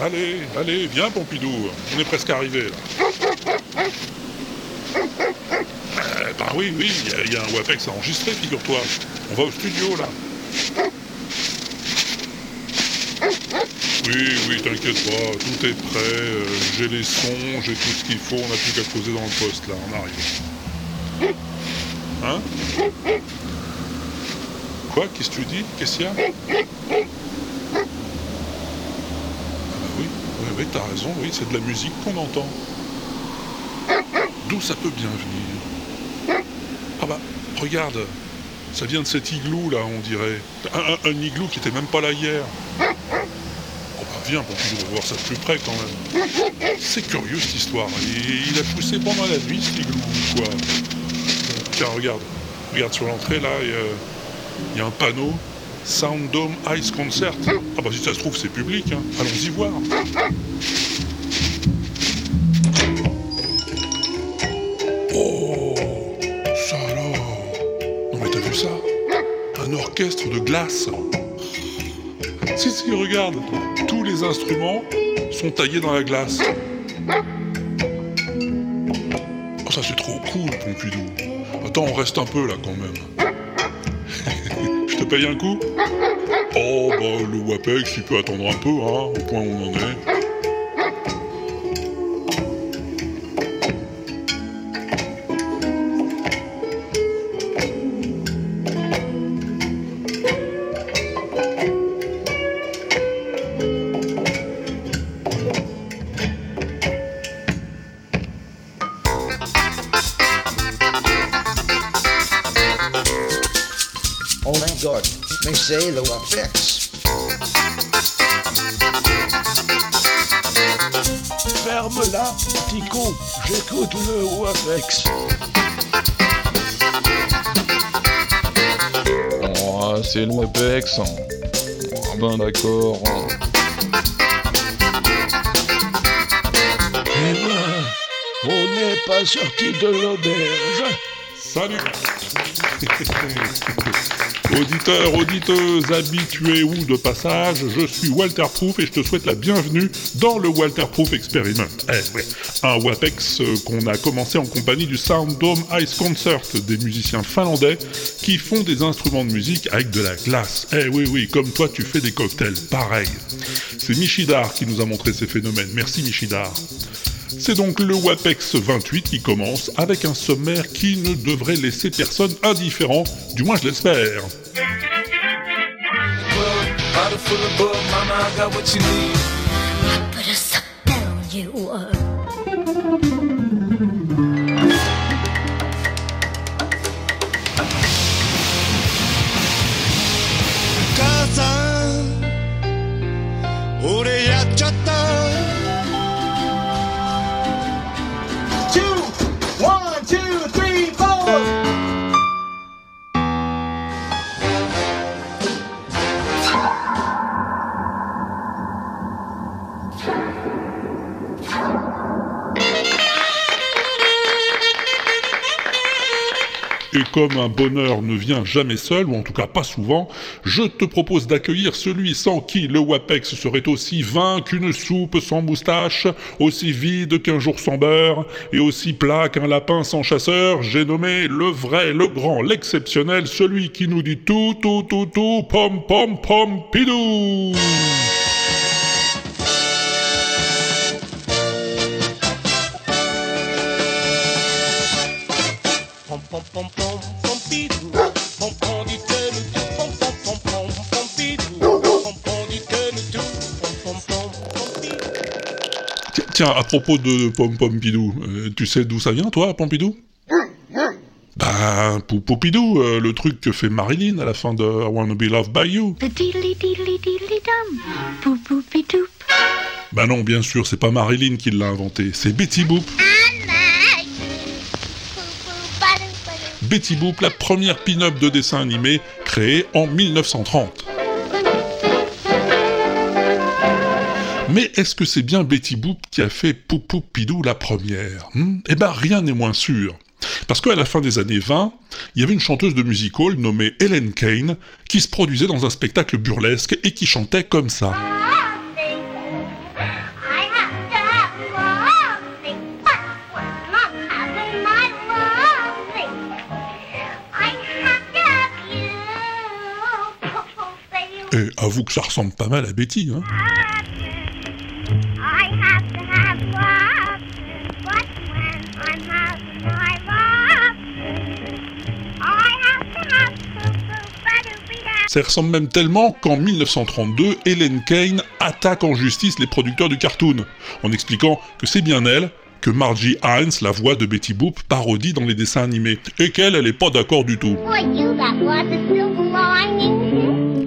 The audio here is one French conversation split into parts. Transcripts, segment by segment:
Allez, allez, viens Pompidou, on est presque arrivé là. Euh, bah oui, oui, il y, a un WAPEX à enregistrer, figure-toi. On va au studio là. Oui, oui, t'inquiète pas, tout est prêt, euh, j'ai les sons, j'ai tout ce qu'il faut, on n'a plus qu'à poser dans le poste là, on arrive. Hein? Quoi? Qu'est-ce que tu dis? Qu'est-ce qu'il y a Ah bah oui, t'as raison, oui, c'est de la musique qu'on entend. D'où ça peut bien venir? Ah bah, regarde, ça vient de cet igloo là, on dirait. Un, igloo qui était même pas là hier. Viens pour tu voir ça de plus près quand même. C'est curieux cette histoire. Il, a poussé pendant la nuit ce igloo quoi? Tiens, regarde. Regarde sur l'entrée là, il y, a un panneau. Sound Dome Ice Concert. Ah bah si ça se trouve c'est public, hein. allons-y voir. Oh Ça alors Non mais t'as vu ça? Un orchestre de glace si, si, regarde, tous les instruments sont taillés dans la glace. Oh, ça c'est trop cool, Pompidou. Attends, on reste un peu là quand même. Je te paye un coup? Oh, bah le WAPEX, il peut attendre un peu, hein, au point où on en est. c'est le WAPEX. J'écoute le WAPEX. Oh, c'est le WAPEX. Ah ben d'accord. Eh ben, on n'est pas sorti de l'auberge. Salut Auditeurs, auditeuses, habitués ou de passage, je suis Walter Proof et je te souhaite la bienvenue dans le Walter Proof Experiment. Eh, un WAPEX euh, qu'on a commencé en compagnie du Sound Dome Ice Concert, des musiciens finlandais qui font des instruments de musique avec de la glace. Eh oui, oui, comme toi tu fais des cocktails, pareil. C'est Michidar qui nous a montré ces phénomènes. Merci Michidar. C'est donc le WAPEX 28 qui commence avec un sommaire qui ne devrait laisser personne indifférent, du moins je l'espère. Comme un bonheur ne vient jamais seul, ou en tout cas pas souvent, je te propose d'accueillir celui sans qui le WAPEX serait aussi vain qu'une soupe sans moustache, aussi vide qu'un jour sans beurre, et aussi plat qu'un lapin sans chasseur. J'ai nommé le vrai, le grand, l'exceptionnel, celui qui nous dit tout, tout, tout, tout, pom, pom, pom, pidou. Tiens, à propos de Pom Pompidou, euh, tu sais d'où ça vient, toi, Pompidou? Ben, Poupidou, euh, le truc que fait Marilyn à la fin de I Wanna Be Loved By You. Ben non, bien sûr, c'est pas Marilyn qui l'a inventé, c'est Betty Boop. Betty Boop, la première pin-up de dessin animé créée en 1930. Mais est-ce que c'est bien Betty Boop qui a fait Poupou Pidou la première hmm? Eh ben rien n'est moins sûr. Parce qu'à la fin des années 20, il y avait une chanteuse de music hall nommée Helen Kane qui se produisait dans un spectacle burlesque et qui chantait comme ça. Et avoue que ça ressemble pas mal à Betty, hein Ça ressemble même tellement qu'en 1932, Helen Kane attaque en justice les producteurs du cartoon, en expliquant que c'est bien elle que Margie Hines, la voix de Betty Boop, parodie dans les dessins animés, et qu'elle, elle pas d'accord du tout.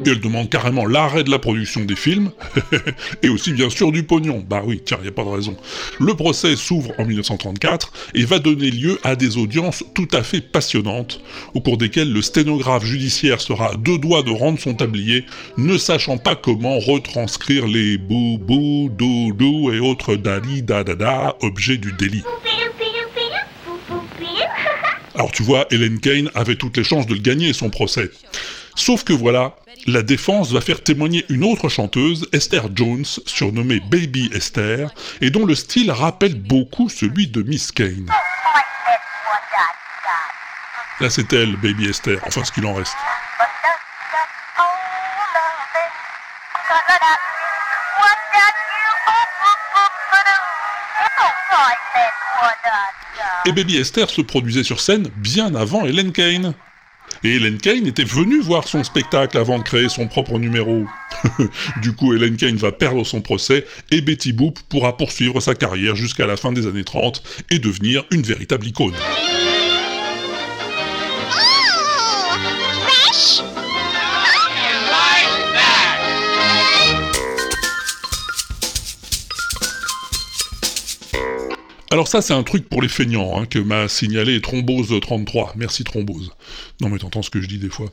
Elle demande carrément l'arrêt de la production des films, et aussi bien sûr du pognon. Bah oui, tiens, y a pas de raison. Le procès s'ouvre en 1934 et va donner lieu à des audiences tout à fait passionnantes, au cours desquelles le sténographe judiciaire sera à deux doigts de rendre son tablier, ne sachant pas comment retranscrire les bou bou dou dou et autres dali da da da objets du délit. Alors tu vois, Helen Kane avait toutes les chances de le gagner son procès. Sauf que voilà, la défense va faire témoigner une autre chanteuse, Esther Jones, surnommée Baby Esther, et dont le style rappelle beaucoup celui de Miss Kane. Là c'est elle, Baby Esther, enfin ce qu'il en reste. Et Baby Esther se produisait sur scène bien avant Helen Kane. Et Helen Kane était venue voir son spectacle avant de créer son propre numéro. du coup, Helen Kane va perdre son procès et Betty Boop pourra poursuivre sa carrière jusqu'à la fin des années 30 et devenir une véritable icône. Alors ça, c'est un truc pour les feignants, hein, que m'a signalé Thrombose33. Merci Thrombose. Non mais t'entends ce que je dis des fois.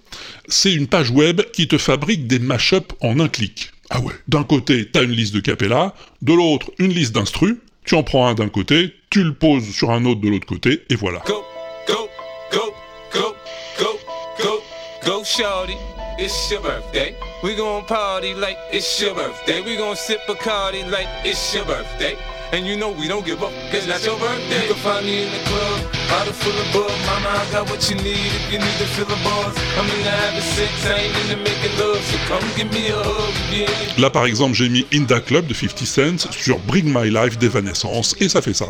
C'est une page web qui te fabrique des mashups en un clic. Ah ouais, d'un côté, t'as une liste de capella, de l'autre, une liste d'instru, tu en prends un d'un côté, tu le poses sur un autre de l'autre côté, et voilà. Go, go, go, go, go, go, go, shorty. It's your birthday. We gon' party like it's your birthday. We gon' sip a cardi like it's your birthday. And you know we don't give up, cause that's your birthday. You can find me in the club, bottle full of bug. Mama, I got what you need if you need to fill the bars. I'm into having sex, I ain't into making love. So come give me a hug ain't Là par exemple, j'ai mis In Da Club de 50 Cent sur Bring My Life d'Evanescence, et ça fait ça.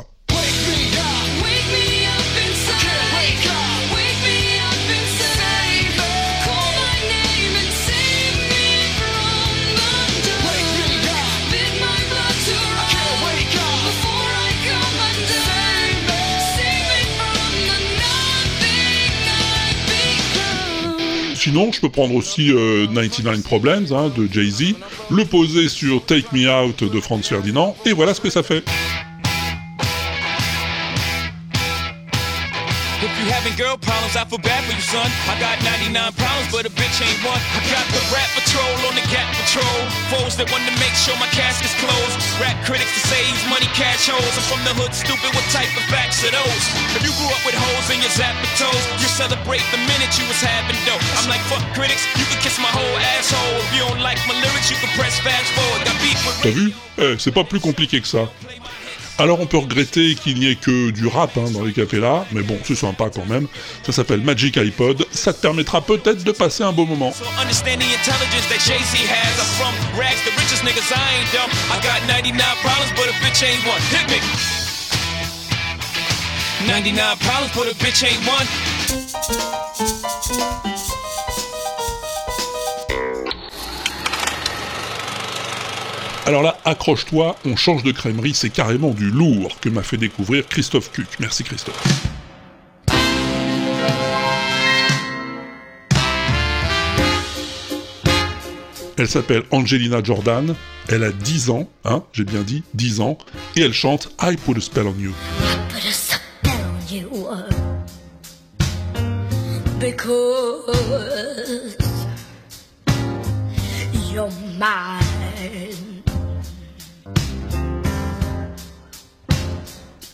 Sinon, je peux prendre aussi euh, 99 Problems hein, de Jay-Z, le poser sur Take Me Out de Franz Ferdinand, et voilà ce que ça fait. If you having girl problems, I feel bad for you, son. I got 99 problems, but a bitch ain't one. I got the rap patrol on the cat patrol. Foes that want to make sure my casket's closed. Rap critics to say he's money cash holes. I'm from the hood, stupid. What type of facts are those? If you grew up with hoes in your you celebrate the minute you was having dough. I'm like, fuck critics, you can kiss my whole asshole. If you don't like my lyrics, you can press fast forward. Got beef with T'as vu Eh, C'est pas plus compliqué que ça. Alors on peut regretter qu'il n'y ait que du rap hein, dans les capellas, mais bon, c'est sympa quand même. Ça s'appelle Magic iPod, ça te permettra peut-être de passer un beau moment. So understand the intelligence that Jay-Z has. I'm from rags, the richest niggas, I ain't dumb. I got 99 problems, but a bitch ain't one. Hit me. 99 problems, but a bitch ain't one. Alors là, accroche-toi, on change de crèmerie, c'est carrément du lourd que m'a fait découvrir Christophe Cuc. Merci Christophe. Elle s'appelle Angelina Jordan, elle a 10 ans, hein, j'ai bien dit 10 ans, et elle chante I Put a Spell on You. Because.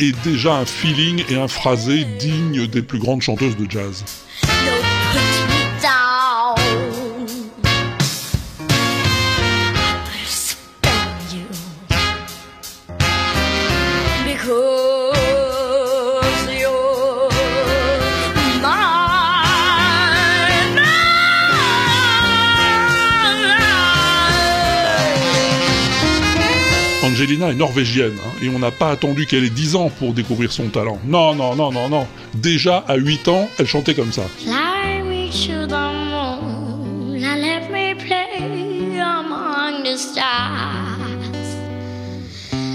et déjà un feeling et un phrasé dignes des plus grandes chanteuses de jazz. Angelina est norvégienne, hein, et on n'a pas attendu qu'elle ait 10 ans pour découvrir son talent. Non, non, non, non, non. Déjà, à 8 ans, elle chantait comme ça.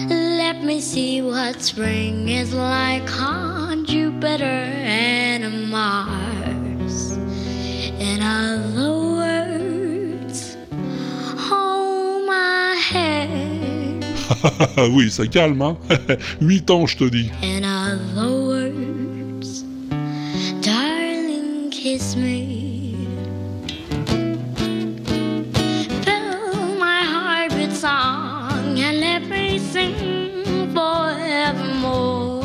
Let me see what spring is like on Jupiter and Mars. In other oui, ça calme, hein 8 ans, je te dis. In other words, darling, kiss me. Fill my heart with song and let me sing forevermore.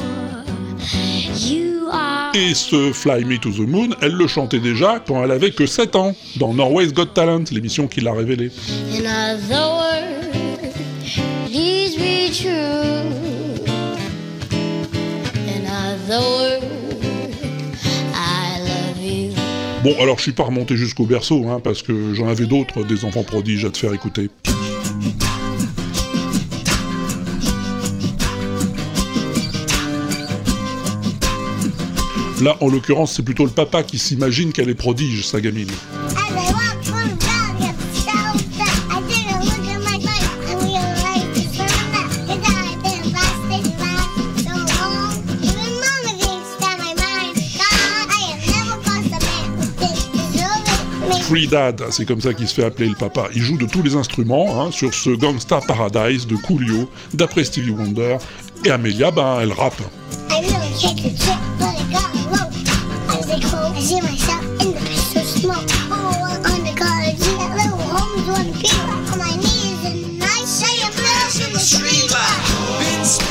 You are. Et ce Fly Me to the Moon, elle le chantait déjà quand elle avait que 7 ans, dans Norway's Got Talent, l'émission qui l'a révélée. In other words, Bon, alors je suis pas remonté jusqu'au berceau, hein, parce que j'en avais d'autres, des enfants prodiges à te faire écouter. Là, en l'occurrence, c'est plutôt le papa qui s'imagine qu'elle est prodige, sa gamine. Free Dad, c'est comme ça qu'il se fait appeler le papa. Il joue de tous les instruments hein, sur ce Gangsta Paradise de Coolio, d'après Stevie Wonder. Et Amelia, ben, elle rappe.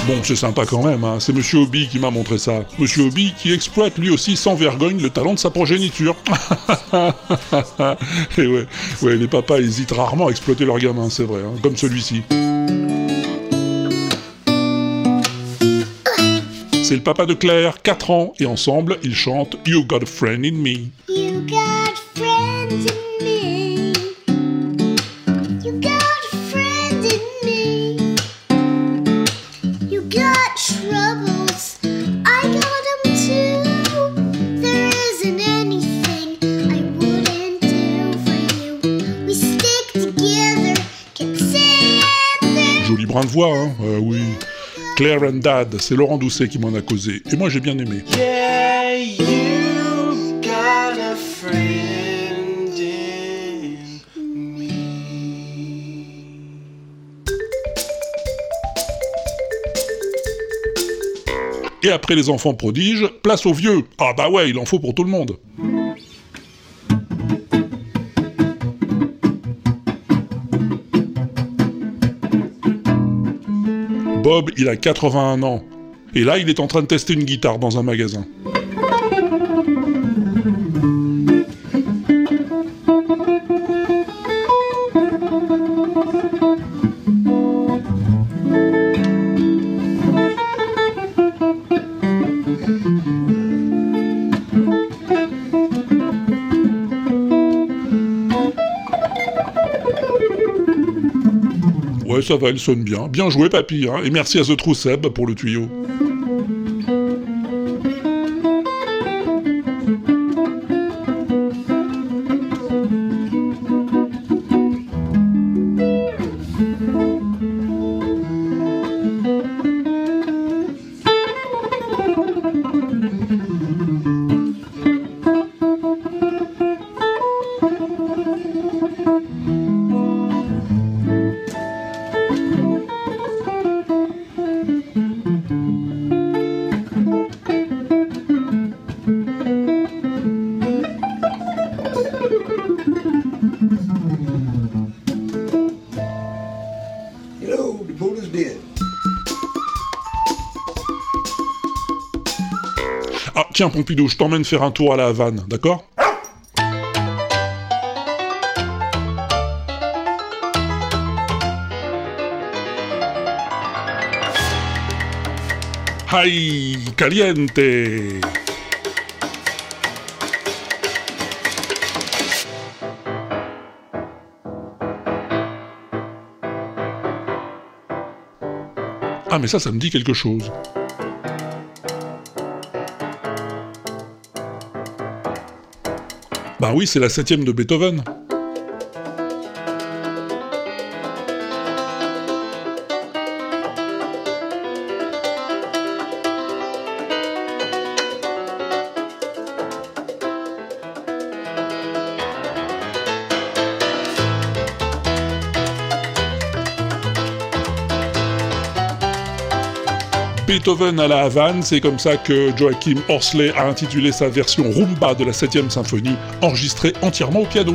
Bon, c'est sympa quand même, hein. c'est Monsieur Hobby qui m'a montré ça. Monsieur Hobby qui exploite lui aussi sans vergogne le talent de sa progéniture. Et ouais, les papas hésitent rarement à exploiter leurs gamins, c'est vrai, hein, comme celui-ci. C'est le papa de Claire, 4 ans, et ensemble, ils chantent You Got a Friend in Me. You got friends in me. Voix, hein Euh, Oui. Claire and Dad, c'est Laurent Doucet qui m'en a causé. Et moi, j'ai bien aimé. Et après les enfants prodiges, place aux vieux. Ah bah ouais, il en faut pour tout le monde. Il a 81 ans. Et là, il est en train de tester une guitare dans un magasin. Ça va, elle sonne bien. Bien joué, papy. hein. Et merci à The True pour le tuyau. Tiens Pompidou, je t'emmène faire un tour à la Havane, d'accord? ¡Ay, caliente! Ah mais ça, ça me dit quelque chose. Oui, c'est la septième de Beethoven. Beethoven à la Havane, c'est comme ça que Joachim Horsley a intitulé sa version rumba de la 7ème symphonie, enregistrée entièrement au piano.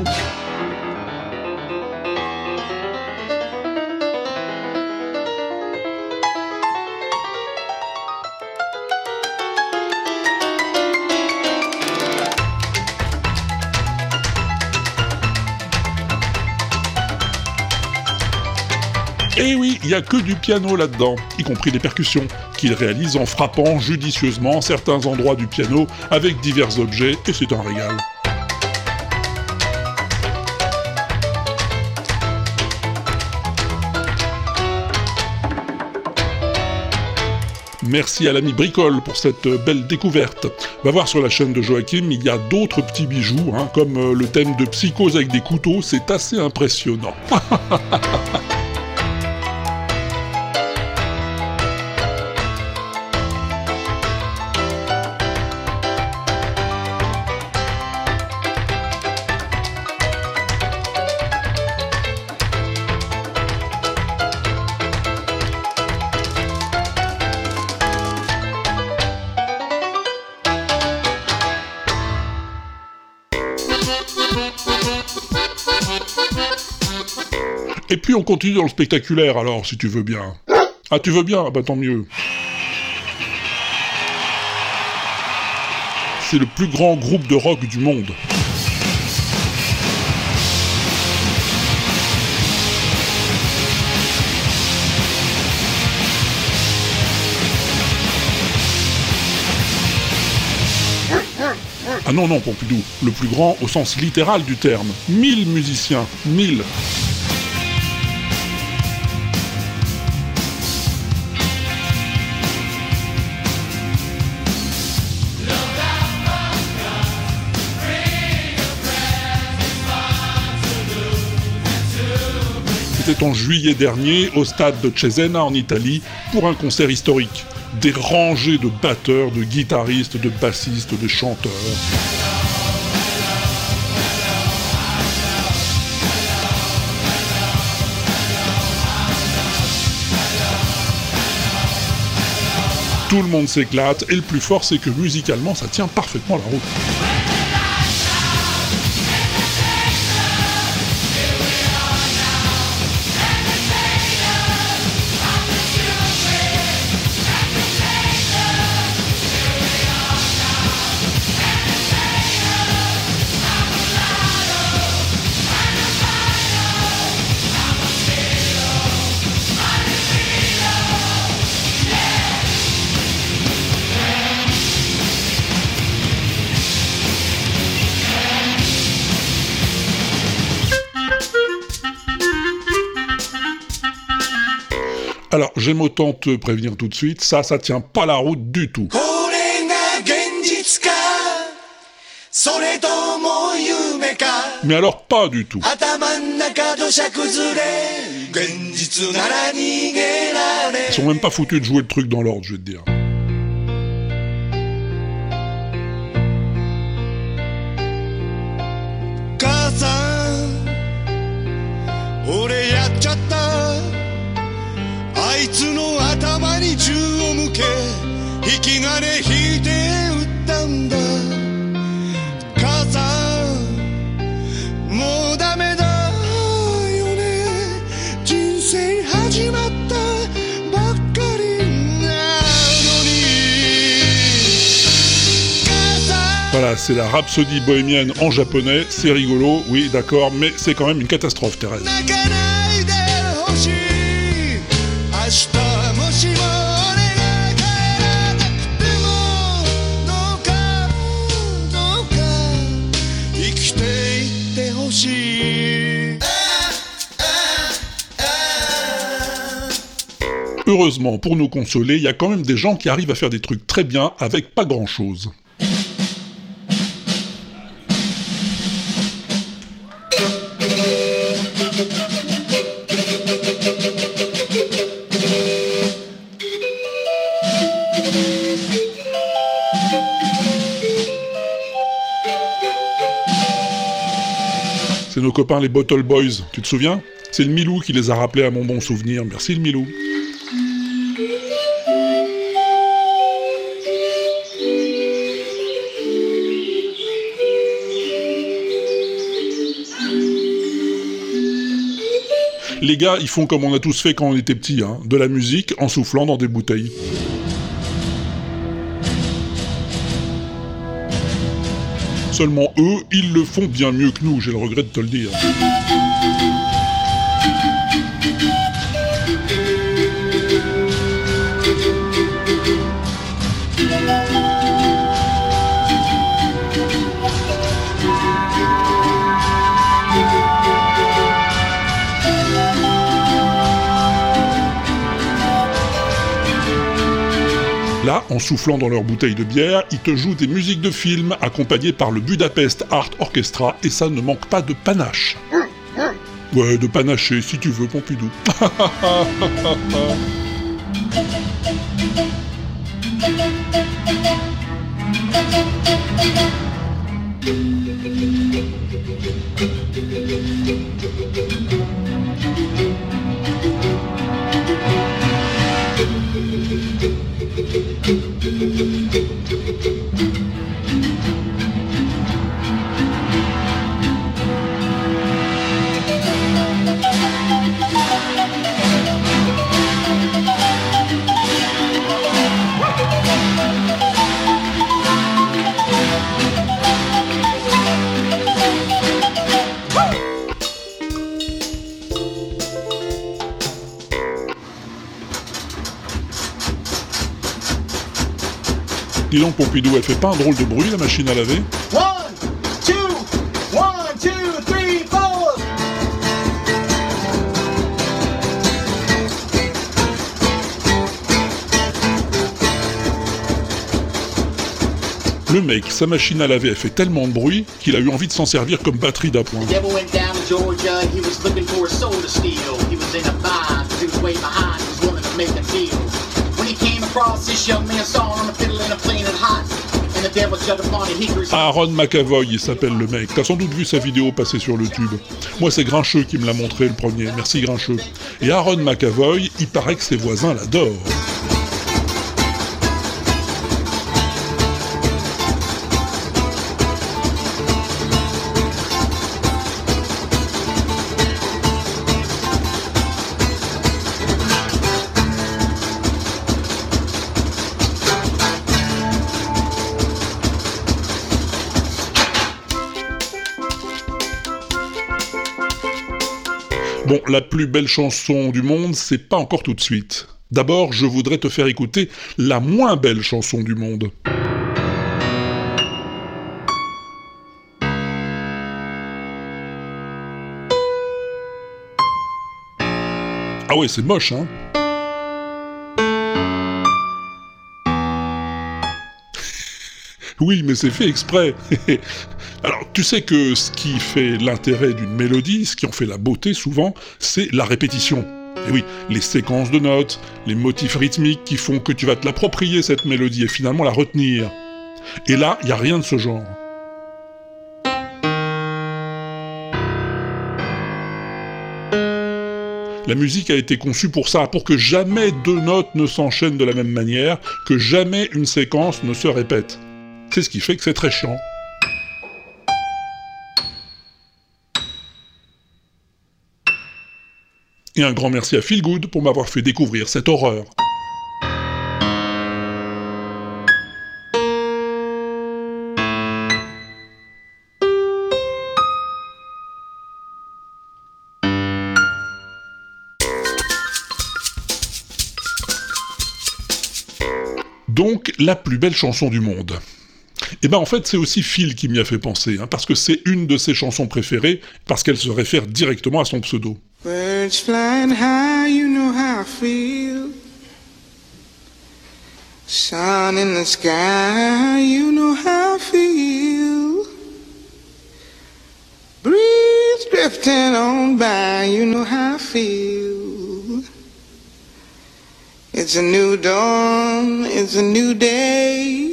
A que du piano là-dedans, y compris les percussions, qu'il réalise en frappant judicieusement certains endroits du piano avec divers objets, et c'est un régal. Merci à l'ami Bricole pour cette belle découverte. Va voir sur la chaîne de Joachim, il y a d'autres petits bijoux, hein, comme euh, le thème de Psychose avec des couteaux, c'est assez impressionnant. puis on continue dans le spectaculaire alors, si tu veux bien. Ah, tu veux bien? Ah bah tant mieux. C'est le plus grand groupe de rock du monde. Ah non, non, Pompidou, le plus grand au sens littéral du terme. 1000 musiciens, 1000. C'était en juillet dernier au stade de Cesena en Italie pour un concert historique. Des rangées de batteurs, de guitaristes, de bassistes, de chanteurs. Tout le monde s'éclate et le plus fort c'est que musicalement ça tient parfaitement la route. j'aime autant te prévenir tout de suite, ça, ça tient pas la route du tout. Mais alors pas du tout. Ils sont même pas foutus de jouer le truc dans l'ordre, je vais te dire. あいつの頭に銃を向け引き金引いて撃ったんだ母さんもうダメだよね人生始まったばっかりなのに母 Voilà, c'est la rhapsodie bohémienne en japonais, c'est rigolo, oui d'accord, mais c'est quand même une catastrophe Thérèse. Heureusement, pour nous consoler, il y a quand même des gens qui arrivent à faire des trucs très bien avec pas grand chose. C'est nos copains les Bottle Boys, tu te souviens? C'est le Milou qui les a rappelés à mon bon souvenir. Merci le Milou. Les gars, ils font comme on a tous fait quand on était petits, hein, de la musique en soufflant dans des bouteilles. Seulement eux, ils le font bien mieux que nous, j'ai le regret de te le dire. En soufflant dans leur bouteille de bière, ils te jouent des musiques de film accompagnées par le Budapest Art Orchestra et ça ne manque pas de panache. Ouais, de panacher si tu veux, Pompidou. Dis donc, Pompidou, elle fait pas un drôle de bruit, la machine à laver One, two, one, two, three, four. Le mec, sa machine à laver, elle fait tellement de bruit qu'il a eu envie de s'en servir comme batterie d'appoint. Georgia. He was looking for a soul to steal. He was in a bind he was way behind. He was wanting to make a deal. Aaron McAvoy, il s'appelle le mec. T'as sans doute vu sa vidéo passer sur le tube. Moi, c'est Grincheux qui me l'a montré le premier. Merci Grincheux. Et Aaron McAvoy, il paraît que ses voisins l'adorent. Bon, la plus belle chanson du monde, c'est pas encore tout de suite. D'abord, je voudrais te faire écouter la moins belle chanson du monde. Ah ouais, c'est moche, hein Oui, mais c'est fait exprès. Alors, tu sais que ce qui fait l'intérêt d'une mélodie, ce qui en fait la beauté souvent, c'est la répétition. Et oui, les séquences de notes, les motifs rythmiques qui font que tu vas te l'approprier cette mélodie et finalement la retenir. Et là, il n'y a rien de ce genre. La musique a été conçue pour ça, pour que jamais deux notes ne s'enchaînent de la même manière, que jamais une séquence ne se répète. C'est ce qui fait que c'est très chiant? Et un grand merci à Phil Good pour m'avoir fait découvrir cette horreur. donc la plus belle chanson du monde. Et ben en fait, c'est aussi Phil qui m'y a fait penser, hein, parce que c'est une de ses chansons préférées, parce qu'elle se réfère directement à son pseudo. Birds flying high, you know how I feel. Sun in the sky, you know how I feel. Breeze drifting on by, you know how I feel. It's a new dawn, it's a new day.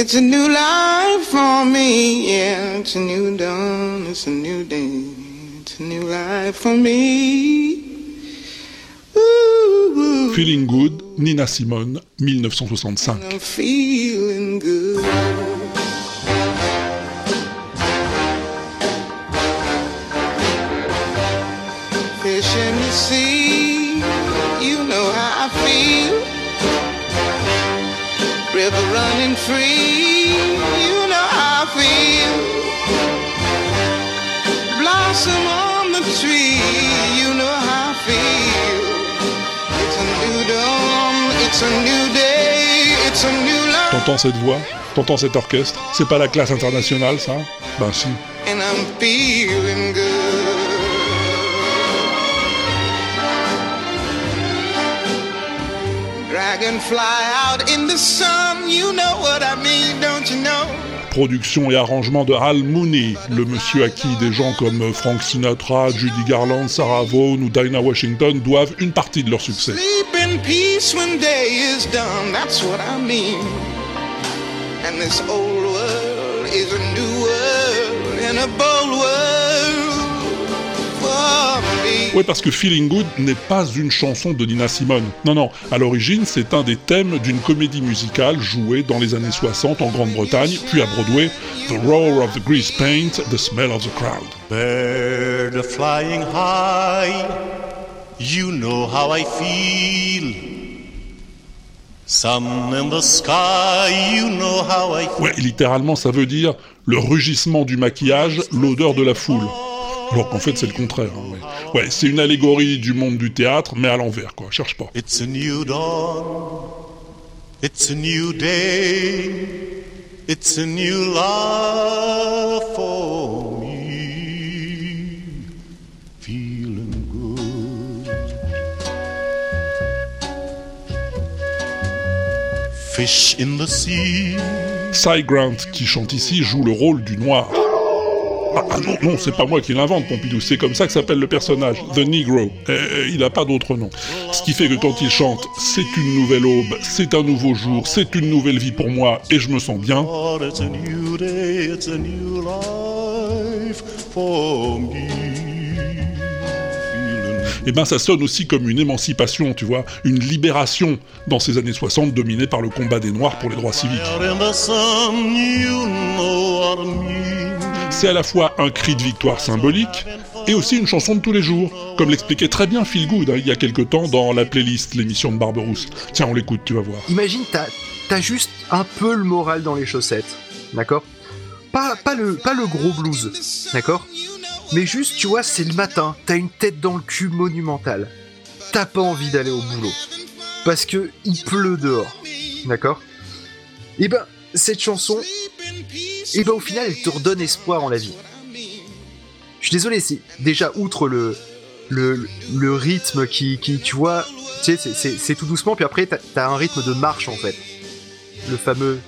It's a new life for me, yeah. It's a new dawn, it's a new day. It's a new life for me. Ooh. Feeling Good, Nina Simone, 1965. I'm feeling good. Fish in the sea, River running free, you know how I feel. Blossom on the tree, you know how I feel. It's a new dawn, it's a new day, it's a new life. T'entends cette voix? T'entends cet orchestre? C'est pas la classe internationale, ça? Ben si. and I'm feeling good. Dragonfly out in the sun, you know what I mean, don't you know? Production et arrangement de Hal Mooney, le monsieur à qui des gens comme Frank Sinatra, Judy Garland, Sarah Vaughan ou Dinah Washington doivent une partie de leur succès. Sleep in peace when day is done, that's what I mean. And this old Ouais, parce que Feeling Good n'est pas une chanson de Nina Simone. Non, non, à l'origine, c'est un des thèmes d'une comédie musicale jouée dans les années 60 en Grande-Bretagne, puis à Broadway, The Roar of the Grease Paint, The Smell of the Crowd. Bird flying high, you know how I feel. Sun in the sky, you know how I feel. Ouais, littéralement, ça veut dire le rugissement du maquillage, l'odeur de la foule. Alors qu'en fait, c'est le contraire. hein, ouais, Ouais, c'est une allégorie du monde du théâtre, mais à l'envers, quoi. Cherche pas. It's a new dawn, it's a new day, it's a new life for me. Feeling good. Fish in the sea. Cy Grant, qui chante ici, joue le rôle du noir. Ah, ah non, non, c'est pas moi qui l'invente, Pompidou, c'est comme ça que s'appelle le personnage, The Negro. Euh, il n'a pas d'autre nom. Ce qui fait que quand il chante, c'est une nouvelle aube, c'est un nouveau jour, c'est une nouvelle vie pour moi, et je me sens bien. Oh, it's a new day, it's a new life for. Et ben ça sonne aussi comme une émancipation, tu vois, une libération dans ces années 60 dominées par le combat des Noirs pour les droits civiques. C'est à la fois un cri de victoire symbolique et aussi une chanson de tous les jours, comme l'expliquait très bien Phil Good hein, il y a quelque temps dans la playlist, l'émission de Barberousse. Tiens, on l'écoute, tu vas voir. Imagine, t'as as juste un peu le moral dans les chaussettes, d'accord? Pas, pas, le, pas le gros blues, d'accord? Mais juste, tu vois, c'est le matin, t'as une tête dans le cul monumentale. T'as pas envie d'aller au boulot. Parce que il pleut dehors, d'accord? Et ben, cette chanson, et ben au final, elle te redonne espoir en la vie. Je suis désolé, c'est déjà outre le, le, le rythme qui, qui, tu vois, tu sais, c'est- tout doucement, puis après, t'as as un rythme de marche en fait. Le fameux.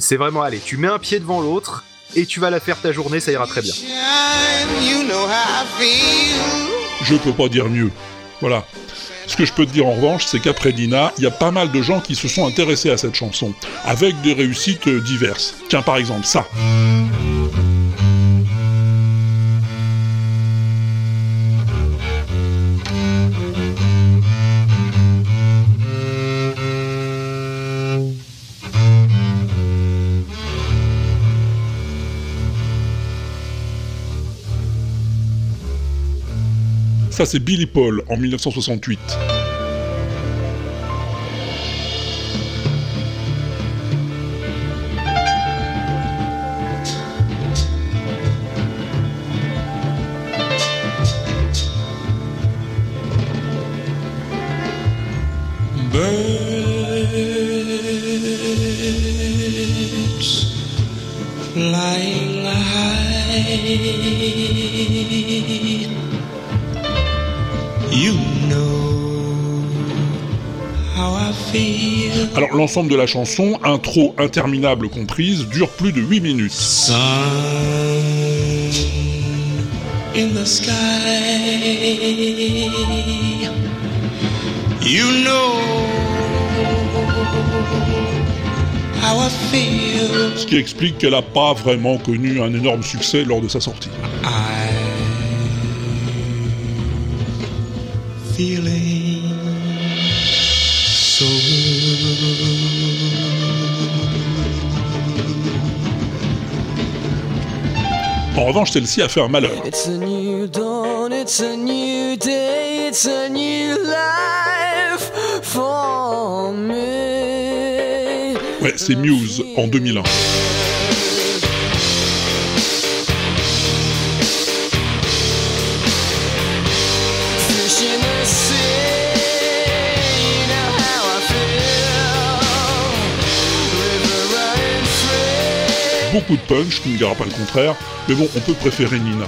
C'est vraiment, allez, tu mets un pied devant l'autre et tu vas la faire ta journée, ça ira très bien. Je peux pas dire mieux. Voilà. Ce que je peux te dire en revanche, c'est qu'après Dina, il y a pas mal de gens qui se sont intéressés à cette chanson, avec des réussites euh, diverses. Tiens, par exemple, ça. C'est Billy Paul en 1968. Alors l'ensemble de la chanson, intro interminable comprise, dure plus de 8 minutes. Sun in the sky. You know how I feel. Ce qui explique qu'elle n'a pas vraiment connu un énorme succès lors de sa sortie. Feeling En revanche, celle-ci a fait un malheur. It's a new dawn, it's a new day, it's a new life for me. Ouais, c'est Muse en 2001. Beaucoup de punch, tu ne diras pas le contraire, mais bon, on peut préférer Nina.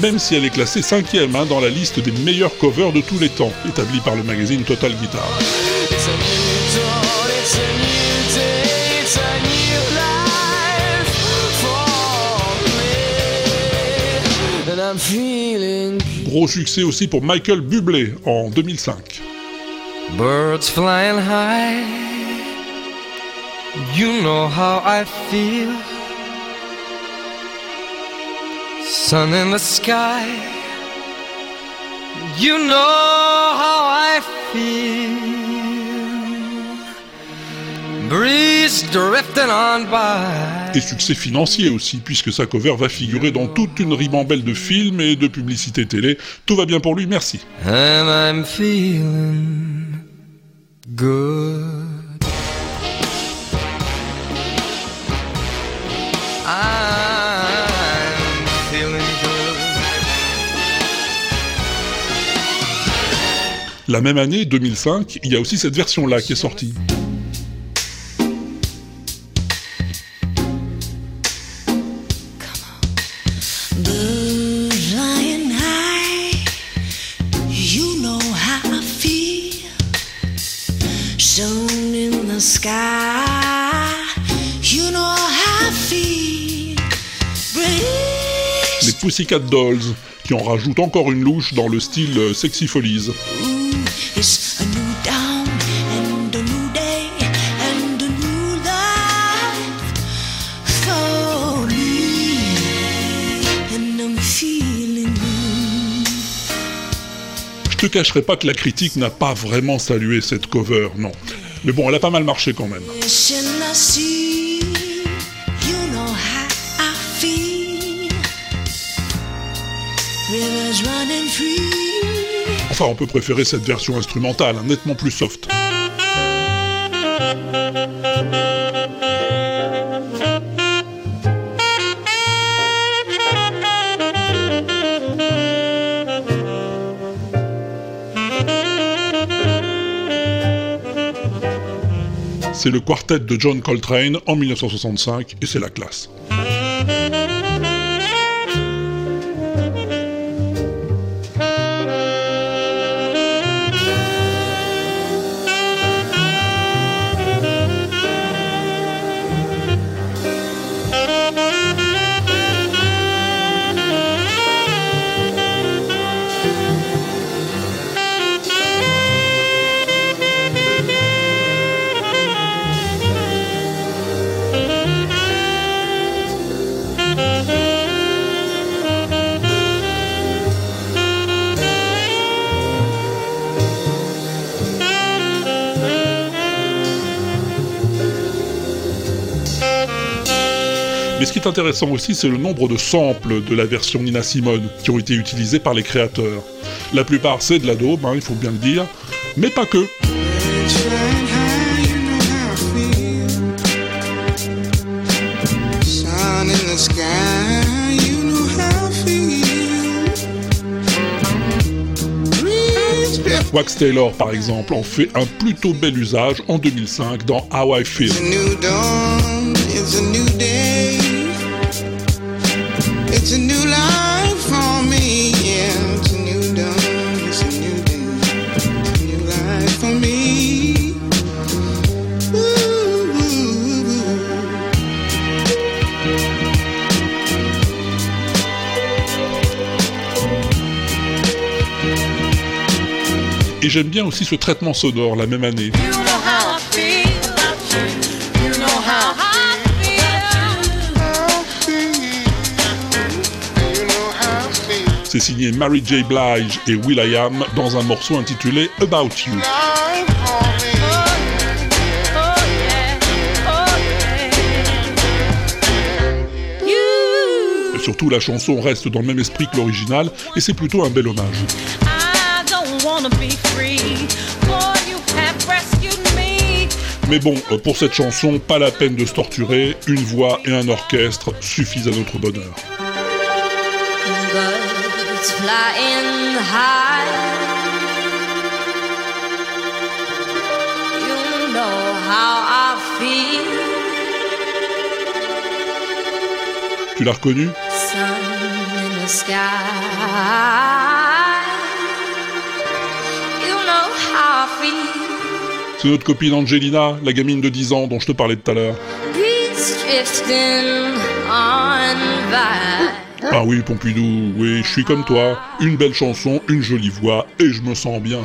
Même si elle est classée cinquième hein, dans la liste des meilleurs covers de tous les temps, établie par le magazine Total Guitar. Gros succès aussi pour Michael Bublé en 2005. Birds flying high. You know how I feel. Sun in the sky. You know how I feel. Breeze drifting on by. Et succès financier aussi, puisque sa cover va figurer dans toute une ribambelle de films et de publicités télé. Tout va bien pour lui, merci. And I'm feeling good. La même année, 2005, il y a aussi cette version-là qui est sortie. Les Pussycat Dolls, qui en rajoutent encore une louche dans le style euh, Sexy Follies. It's a new dawn and a new day and a new life for me, and I'm feeling good. Je te cacherai pas que la critique n'a pas vraiment salué cette cover, non. Mais bon, elle a pas mal marché quand même. Enfin, on peut préférer cette version instrumentale, hein, nettement plus soft. C'est le quartet de John Coltrane en 1965 et c'est la classe. Qui est intéressant aussi, c'est le nombre de samples de la version Nina Simone qui ont été utilisés par les créateurs. La plupart, c'est de la daube, hein, il faut bien le dire, mais pas que. Wax Taylor, par exemple, en fait un plutôt bel usage en 2005 dans How I Feel. It's a new dawn, it's a new day. Et j'aime bien aussi ce traitement sonore la même année. I I C'est signé Mary J. Blige et Will.i.am dans un morceau intitulé About You. Et surtout, la chanson reste dans le même esprit que l'original et c'est plutôt un bel hommage. Mais bon, euh, pour cette chanson, pas la peine de se torturer, une voix et un orchestre suffisent à notre bonheur. Birds flying high. You know how I feel. Tu l'as reconnu Sun in the sky. You know how I feel. C'est notre copine Angelina, la gamine de 10 ans dont je te parlais tout à l'heure. Ah oui, Pompidou, oui, je suis comme toi. Une belle chanson, une jolie voix, et je me sens bien.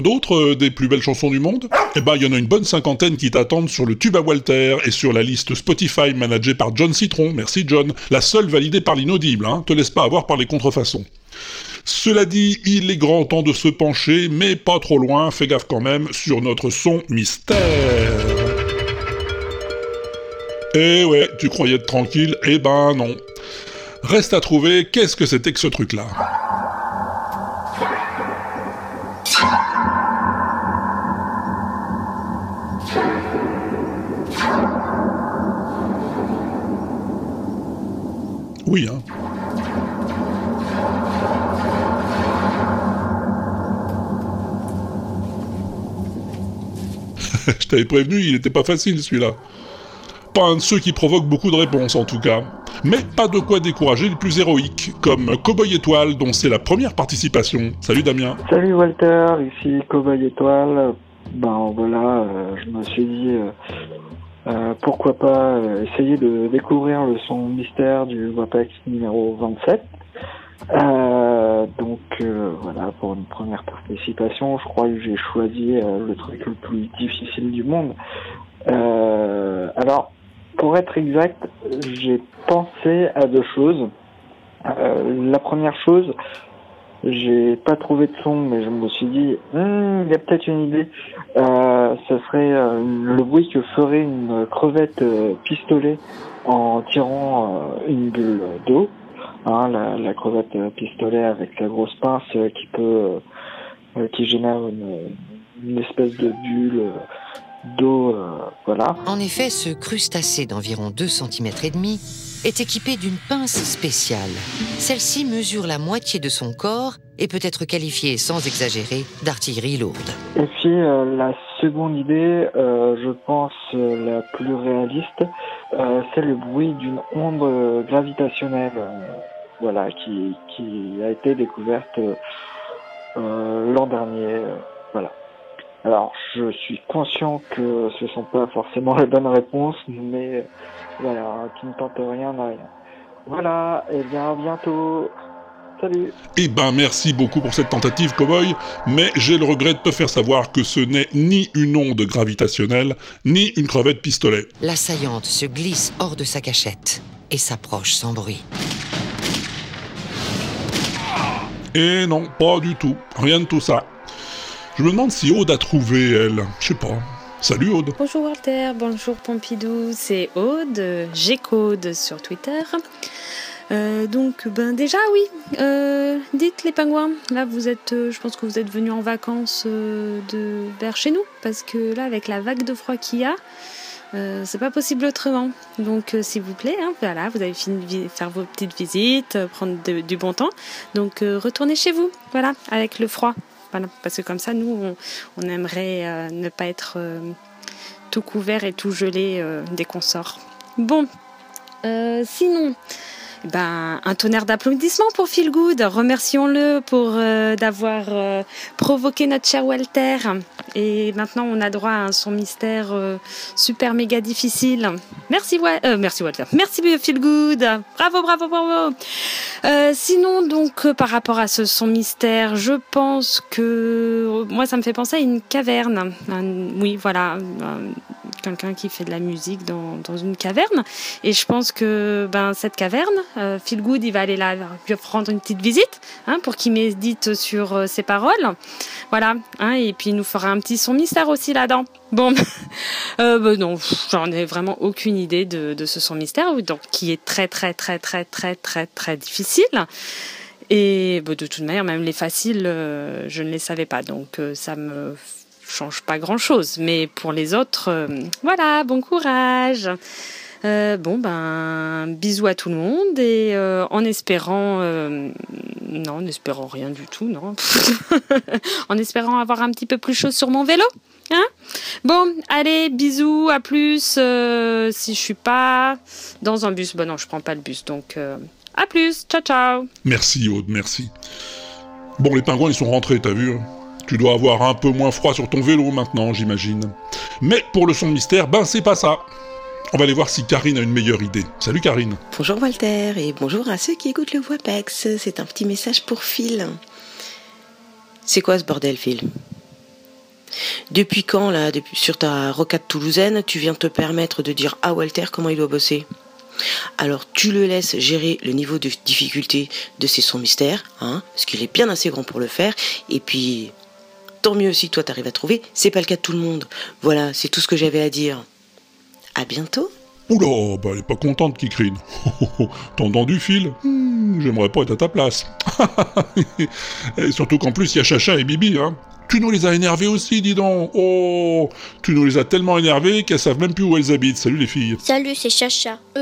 D'autres, euh, des plus belles chansons du monde? Eh ben, il y en a une bonne cinquantaine qui t'attendent sur le tube à Walter et sur la liste Spotify managée par John Citron. Merci John. La seule validée par l'inaudible, hein. Te laisse pas avoir par les contrefaçons. Cela dit, il est grand temps de se pencher, mais pas trop loin, fais gaffe quand même, sur notre son mystère. Eh ouais, tu croyais être tranquille? Eh ben non. Reste à trouver qu'est-ce que c'était que ce truc-là? Oui, hein. Je t'avais prévenu, il n'était pas facile celui-là. Pas un de ceux qui provoquent beaucoup de réponses en tout cas. Mais pas de quoi décourager les plus héroïques, comme Cowboy Étoile dont c'est la première participation. Salut Damien. Salut Walter, ici Cowboy Étoile. Ben voilà, euh, je me suis dit euh, euh, pourquoi pas euh, essayer de découvrir le son mystère du WAPEX numéro 27. Euh, donc euh, voilà, pour une première participation, je crois que j'ai choisi euh, le truc le plus difficile du monde. Alors, pour être exact, j'ai pensé à deux choses. La première chose, j'ai pas trouvé de son, mais je me suis dit, Hmm, il y a peut-être une idée. Euh, serait euh, le bruit que ferait une crevette euh, pistolet en tirant euh, une bulle d'eau. Hein, la, la crevette euh, pistolet avec la grosse pince qui peut, qui génère une, une espèce de bulle d'eau, voilà. En effet, ce crustacé d'environ 2 cm et demi est équipé d'une pince spéciale. Celle-ci mesure la moitié de son corps et peut être qualifiée, sans exagérer, d'artillerie lourde. Et puis euh, la seconde idée, euh, je pense euh, la plus réaliste, euh, c'est le bruit d'une onde gravitationnelle, euh, voilà, qui, qui a été découverte euh, l'an dernier, voilà. Alors, je suis conscient que ce sont pas forcément les bonnes réponses, mais voilà, qui ne tente rien n'a rien. Voilà, et bien à bientôt. Salut. Eh ben merci beaucoup pour cette tentative, Cowboy, mais j'ai le regret de te faire savoir que ce n'est ni une onde gravitationnelle, ni une crevette pistolet. L'assaillante se glisse hors de sa cachette et s'approche sans bruit. Et non, pas du tout. Rien de tout ça. Je me demande si Aude a trouvé, elle. Je sais pas. Salut Aude. Bonjour Walter, bonjour Pompidou, c'est Aude, G-Code sur Twitter. Euh, donc, ben déjà, oui, euh, dites les pingouins, là vous êtes, euh, je pense que vous êtes venus en vacances de, vers chez nous, parce que là, avec la vague de froid qu'il y a, c'est pas possible autrement. Donc, s'il vous plaît, hein, voilà, vous avez fini de faire vos petites visites, prendre du bon temps, donc retournez chez vous, voilà, avec le froid. Parce que comme ça, nous, on, aimerait euh, ne pas être euh, tout couvert et tout gelé euh, dès qu'on sort. Bon, sinon, ben, un tonnerre d'applaudissements pour Feel Good. Remercions-le pour euh, d'avoir euh, provoqué notre cher Walter. Et maintenant, on a droit à son mystère euh, super méga difficile. Merci, Wa- euh, merci Walter. Merci Feel Good. Bravo, bravo, bravo. Sinon, donc, par rapport à ce son mystère, je pense que moi, ça me fait penser à une caverne. Oui, voilà, un- quelqu'un qui fait de la musique dans, dans une caverne. Et je pense que ben cette caverne, euh, Phil Good, il va aller là lui prendre une petite visite hein, pour qu'il médite sur euh, ses paroles. Voilà. Hein, et puis il nous fera un petit son mystère aussi là-dedans. Bon, euh, ben non, j'en ai vraiment aucune idée de, de ce son mystère, donc qui est très très très très très très très difficile. Et bah, de toute manière, même les faciles, euh, je ne les savais pas, donc euh, ça me change pas grand-chose. Mais pour les autres, euh, voilà, bon courage. Euh, bon ben, bisous à tout le monde et euh, en espérant, euh, non, en espérant rien du tout, non, en espérant avoir un petit peu plus chaud sur mon vélo. Hein bon, allez, bisous, à plus. si je suis pas dans un bus, bon non, je prends pas le bus, donc à plus, ciao ciao. Merci Aude, merci. Bon, les pingouins, ils sont rentrés, t'as vu hein Tu dois avoir un peu moins froid sur ton vélo maintenant, j'imagine. Mais pour le son de mystère, ben c'est pas ça. On va aller voir si Karine a une meilleure idée. Salut Karine. Bonjour Walter et bonjour à ceux qui écoutent le Voipex. C'est un petit message pour Phil. C'est quoi ce bordel, Phil? Depuis quand, là, sur ta rocade toulousaine, tu viens te permettre de dire à Walter comment il doit bosser? Alors tu le laisses gérer le niveau de difficulté de ces sons mystères, hein, parce qu'il est bien assez grand pour le faire, et puis tant mieux si toi t'arrives à trouver, c'est pas le cas de tout le monde. Voilà, c'est tout ce que j'avais à dire. À bientôt Oula, bah elle est pas contente, Kikrine. T'as entendu, Phil? Hmm, J'aimerais pas être à ta place. et surtout qu'en plus, il y a Chacha et Bibi, hein. Tu nous les as énervés aussi, dis donc. Oh, tu nous les as tellement énervés qu'elles savent même plus où elles habitent. Salut les filles. Salut, c'est Chacha.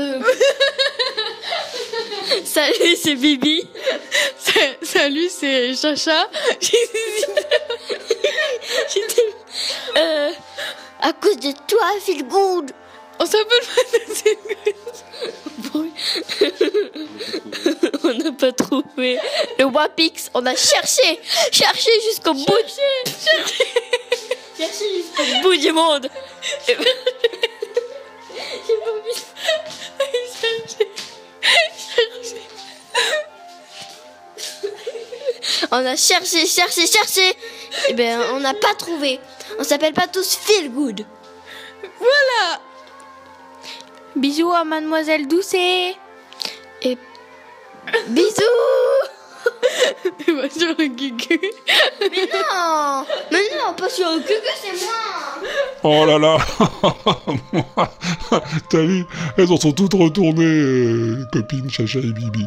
Salut, c'est Bibi. Salut, c'est Chacha. euh, à cause de toi, Feel Good. On s'appelle pas On n'a pas trouvé le Wapix. On a cherché, cherché jusqu'au bout. Cherché, cherché jusqu'au bout du monde. J'ai pas. On a cherché, cherché, cherché. Eh ben, on n'a pas trouvé. On s'appelle pas tous Feel Good. Voilà. Bisous à Mademoiselle Doucet. Et bisous. sur le cucu. Mais non, mais non, pas sur le cucu, c'est moi. Oh là là T'as vu Elles en sont toutes retournées, euh, copines, Chacha et Bibi.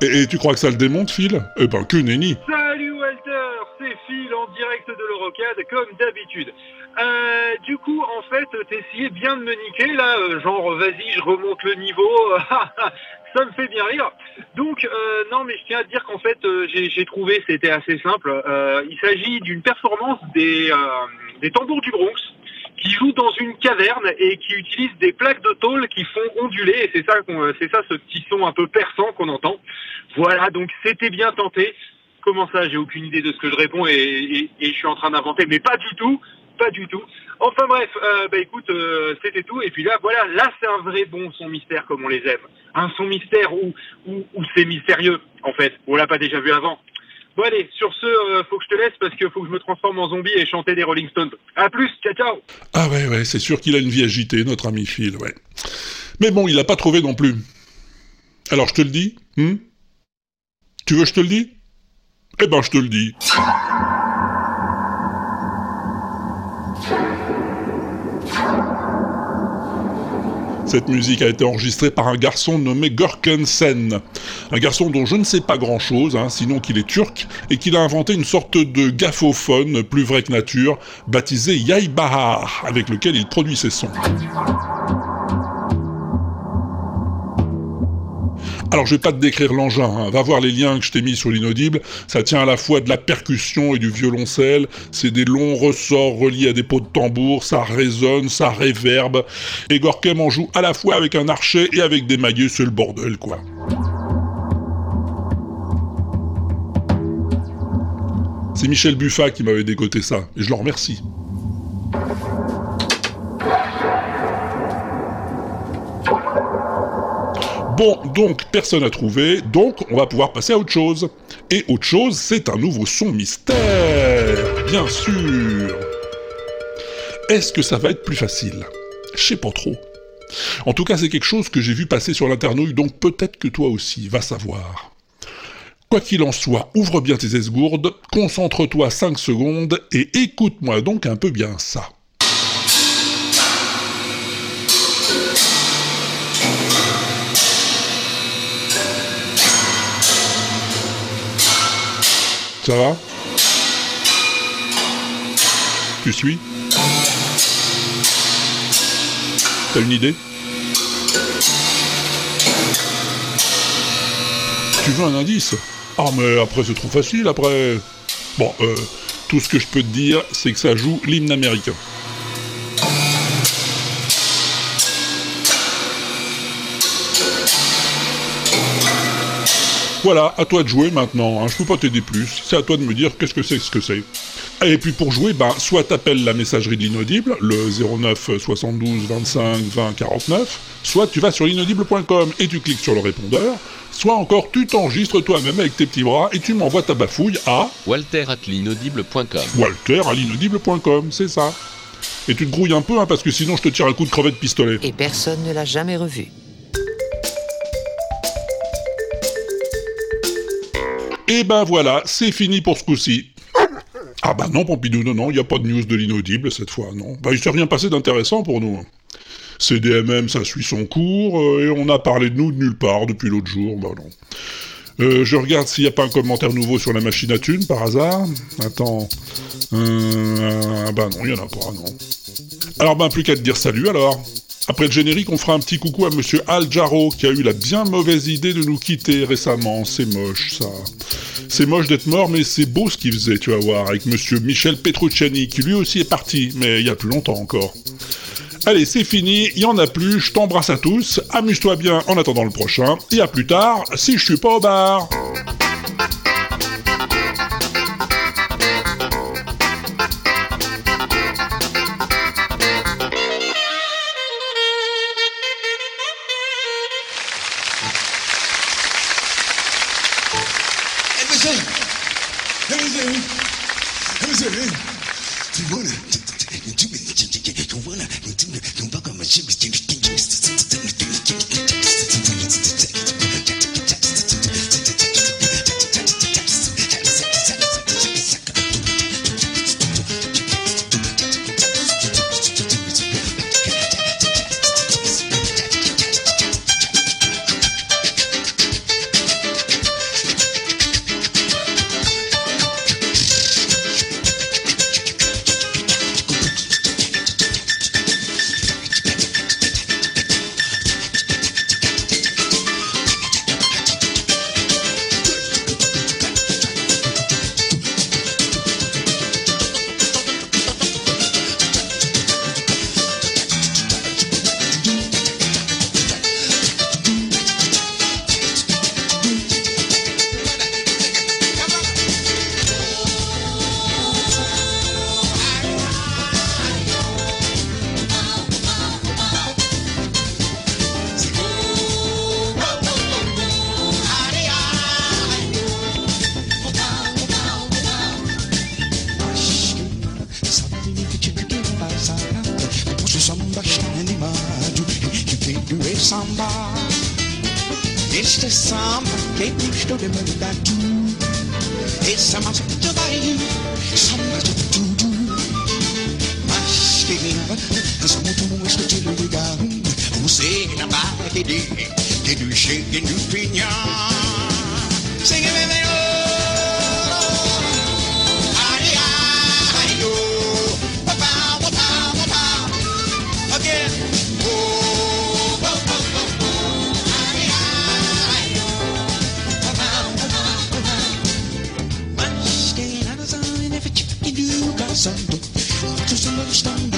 Et, et tu crois que ça le démonte, Phil? Eh ben, que nenni Salut Walter, c'est Phil en direct de l'Eurocade comme d'habitude. Euh, du coup, en fait, t'essayais bien de me niquer là, euh, genre vas-y, je remonte le niveau. Ça me fait bien rire. Donc, euh, non, mais je tiens à te dire qu'en fait, euh, j'ai trouvé, c'était assez simple. Il s'agit d'une performance des, des tambours du Bronx qui jouent dans une caverne et qui utilisent des plaques de tôle qui font onduler. Et c'est ça, c'est ça ce petit son un peu perçant qu'on entend. Voilà, donc c'était bien tenté. Comment ça, j'ai aucune idée de ce que je réponds et- et je suis en train d'inventer, mais pas du tout, pas du tout. Enfin bref, euh, bah écoute, euh, c'était tout. Et puis là, voilà, là c'est un vrai bon son mystère comme on les aime. Un son mystère où, c'est mystérieux, en fait. On l'a pas déjà vu avant. Bon allez, sur ce, euh, faut que je te laisse parce qu'il faut que je me transforme en zombie et chanter des Rolling Stones. À plus, ciao ciao Ah ouais, ouais, c'est sûr qu'il a une vie agitée, notre ami Phil, ouais. Mais bon, il l'a pas trouvé non plus. Alors je te le dis, hmm? Tu veux que je te le dis? Eh ben je te le dis. Cette musique a été enregistrée par un garçon nommé Görkensen. Un garçon dont je ne sais pas grand chose, sinon qu'il est turc, et qu'il a inventé une sorte de gaffophone plus vrai que nature, baptisé Yay Bahar, avec lequel il produit ses sons. Alors je vais pas te décrire l'engin, hein. va voir les liens que je t'ai mis sur l'inaudible, ça tient à la fois de la percussion et du violoncelle, c'est des longs ressorts reliés à des pots de tambour, ça résonne, ça réverbe, et Gorkem en joue à la fois avec un archet et avec des maillets, c'est le bordel quoi. C'est Michel Buffat qui m'avait dégoté ça, et je le remercie. Bon, donc personne n'a trouvé, donc on va pouvoir passer à autre chose. Et autre chose, c'est un nouveau son mystère, bien sûr. Est-ce que ça va être plus facile? Je sais pas trop. En tout cas, c'est quelque chose que j'ai vu passer sur l'internouille, donc peut-être que toi aussi, va savoir. Quoi qu'il en soit, ouvre bien tes esgourdes, concentre-toi 5 secondes et écoute-moi donc un peu bien ça. Ça va Tu suis T'as une idée Tu veux un indice Ah mais après c'est trop facile après Bon, euh, tout ce que je peux te dire, c'est que ça joue l'hymne américain. Voilà, à toi de jouer maintenant, hein. je peux pas t'aider plus, c'est à toi de me dire qu'est-ce que c'est ce que c'est. Et puis pour jouer, bah, soit t'appelles la messagerie de l'inaudible, le 09 72 25 20 49, soit tu vas sur l'inaudible.com et tu cliques sur le répondeur, soit encore tu t'enregistres toi-même avec tes petits bras et tu m'envoies ta bafouille à Walter at l'inaudible.com. walter à l'inaudible.com, c'est ça. Et tu te grouilles un peu, hein, parce que sinon je te tire un coup de crevette pistolet. Et personne ne l'a jamais revu. Et ben voilà, c'est fini pour ce coup-ci. Ah bah non, Pompidou, non, non, il n'y a pas de news de l'inaudible cette fois, non. Bah il s'est rien passé d'intéressant pour nous. CDMM, ça suit son cours, euh, et on a parlé de nous de nulle part depuis l'autre jour, bah non. Euh, je regarde s'il n'y a pas un commentaire nouveau sur la machine à thunes, par hasard. Attends. Euh, bah non, il n'y en a pas, non. Alors ben, plus qu'à te dire salut alors. Après le générique, on fera un petit coucou à monsieur Al Jarro, qui a eu la bien mauvaise idée de nous quitter récemment. C'est moche, ça. C'est moche d'être mort, mais c'est beau ce qu'il faisait, tu vas voir, avec monsieur Michel Petrucciani, qui lui aussi est parti, mais il y a plus longtemps encore. Allez, c'est fini, il y en a plus, je t'embrasse à tous, amuse-toi bien en attendant le prochain, et à plus tard, si je suis pas au bar. Jimmy, you got something to understand.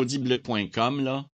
inaudible.com, là,